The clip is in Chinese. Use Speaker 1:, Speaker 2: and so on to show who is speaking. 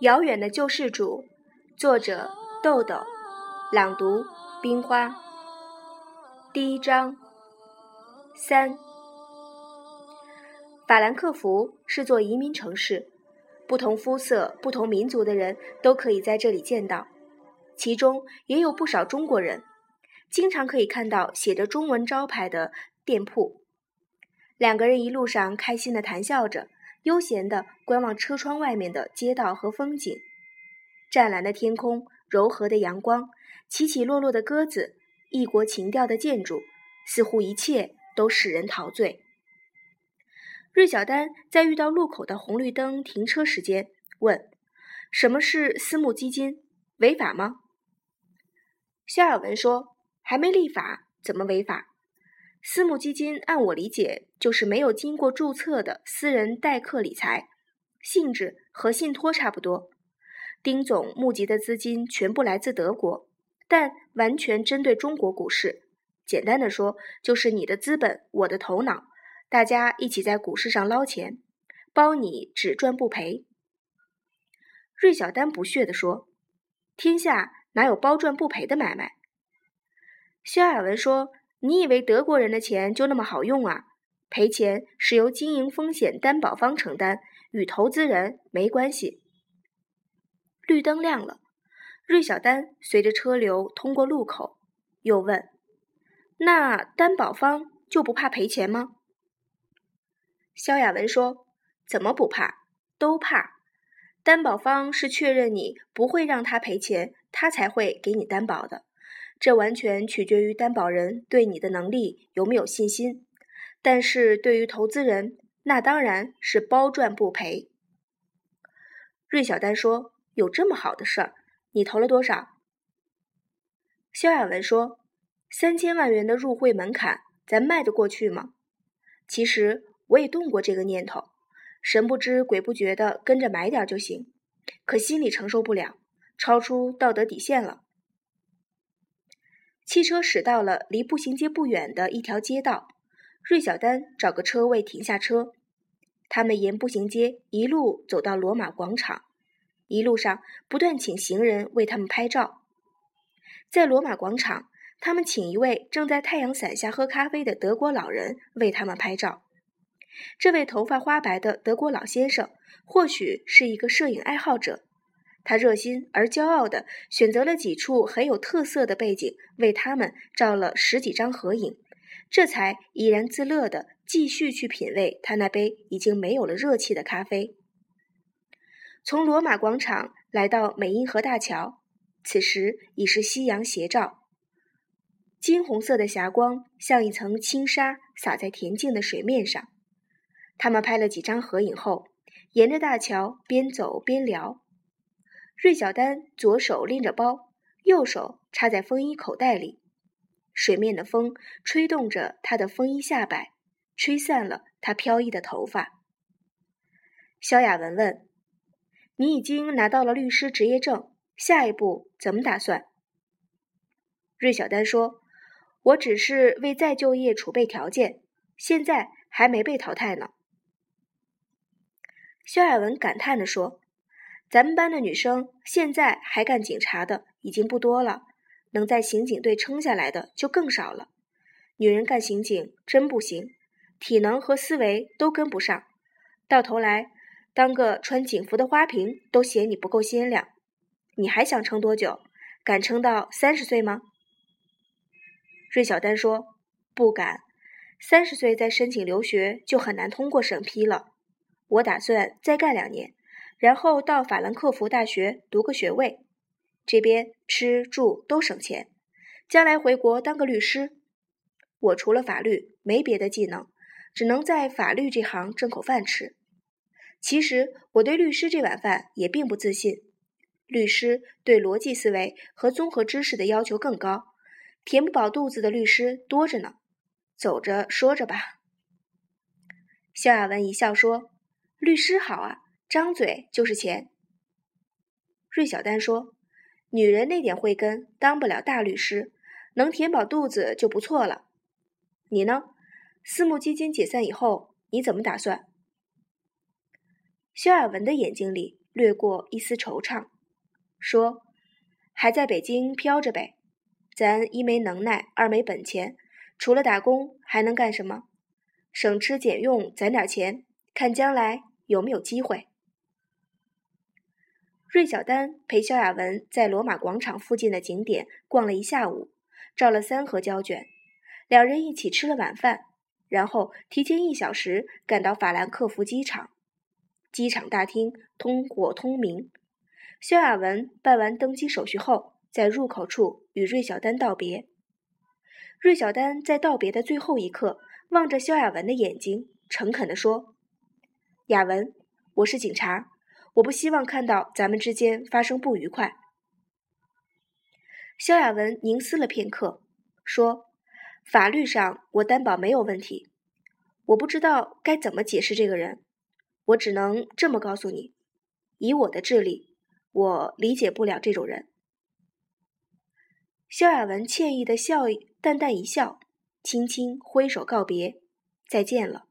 Speaker 1: 遥远的救世主作者豆豆朗读冰花。第一章。三。法兰克福是座移民城市。不同肤色、不同民族的人都可以在这里见到，其中也有不少中国人，经常可以看到写着中文招牌的店铺。两个人一路上开心的谈笑着。悠闲地观望车窗外面的街道和风景，湛蓝的天空，柔和的阳光，起起落落的鸽子，异国情调的建筑，似乎一切都使人陶醉。芮小丹在遇到路口的红绿灯停车时间问：“什么是私募基金？违法吗？”肖尔文说：“还没立法，怎么违法？”私募基金按我理解，就是没有经过注册的私人代客理财，性质和信托差不多。丁总募集的资金全部来自德国，但完全针对中国股市。简单的说，就是你的资本，我的头脑，大家一起在股市上捞钱，包你只赚不赔。芮小丹不屑地说：“天下哪有包赚不赔的买卖？”肖亚文说。你以为德国人的钱就那么好用啊？赔钱是由经营风险担保方承担，与投资人没关系。绿灯亮了，芮小丹随着车流通过路口，又问：“那担保方就不怕赔钱吗？”萧亚文说：“怎么不怕？都怕。担保方是确认你不会让他赔钱，他才会给你担保的。”这完全取决于担保人对你的能力有没有信心，但是对于投资人，那当然是包赚不赔。芮小丹说：“有这么好的事儿，你投了多少？”萧亚文说：“三千万元的入会门槛，咱迈得过去吗？”其实我也动过这个念头，神不知鬼不觉的跟着买点就行，可心里承受不了，超出道德底线了。汽车驶到了离步行街不远的一条街道，芮小丹找个车位停下车。他们沿步行街一路走到罗马广场，一路上不断请行人为他们拍照。在罗马广场，他们请一位正在太阳伞下喝咖啡的德国老人为他们拍照。这位头发花白的德国老先生或许是一个摄影爱好者。他热心而骄傲地选择了几处很有特色的背景，为他们照了十几张合影，这才怡然自乐地继续去品味他那杯已经没有了热气的咖啡。从罗马广场来到美因河大桥，此时已是夕阳斜照，金红色的霞光像一层轻纱洒在恬静的水面上。他们拍了几张合影后，沿着大桥边走边聊。芮小丹左手拎着包，右手插在风衣口袋里。水面的风吹动着他的风衣下摆，吹散了他飘逸的头发。萧亚文问：“你已经拿到了律师执业证，下一步怎么打算？”芮小丹说：“我只是为再就业储备条件，现在还没被淘汰呢。”肖亚文感叹地说。咱们班的女生现在还干警察的已经不多了，能在刑警队撑下来的就更少了。女人干刑警真不行，体能和思维都跟不上，到头来当个穿警服的花瓶都嫌你不够鲜亮。你还想撑多久？敢撑到三十岁吗？芮小丹说：“不敢，三十岁再申请留学就很难通过审批了。我打算再干两年。”然后到法兰克福大学读个学位，这边吃住都省钱，将来回国当个律师。我除了法律没别的技能，只能在法律这行挣口饭吃。其实我对律师这碗饭也并不自信，律师对逻辑思维和综合知识的要求更高，填不饱肚子的律师多着呢。走着说着吧。肖亚文一笑说：“律师好啊。”张嘴就是钱。芮小丹说：“女人那点慧根，当不了大律师，能填饱肚子就不错了。你呢？私募基金解散以后，你怎么打算？”肖亚文的眼睛里掠过一丝惆怅，说：“还在北京飘着呗，咱一没能耐，二没本钱，除了打工还能干什么？省吃俭用攒点钱，看将来有没有机会。”芮小丹陪萧亚文在罗马广场附近的景点逛了一下午，照了三盒胶卷，两人一起吃了晚饭，然后提前一小时赶到法兰克福机场。机场大厅通火通明，萧亚文办完登机手续后，在入口处与芮小丹道别。芮小丹在道别的最后一刻，望着萧亚文的眼睛，诚恳地说：“雅文，我是警察。”我不希望看到咱们之间发生不愉快。萧亚文凝思了片刻，说：“法律上我担保没有问题。我不知道该怎么解释这个人，我只能这么告诉你：以我的智力，我理解不了这种人。”萧亚文歉意的笑，淡淡一笑，轻轻挥手告别：“再见了。”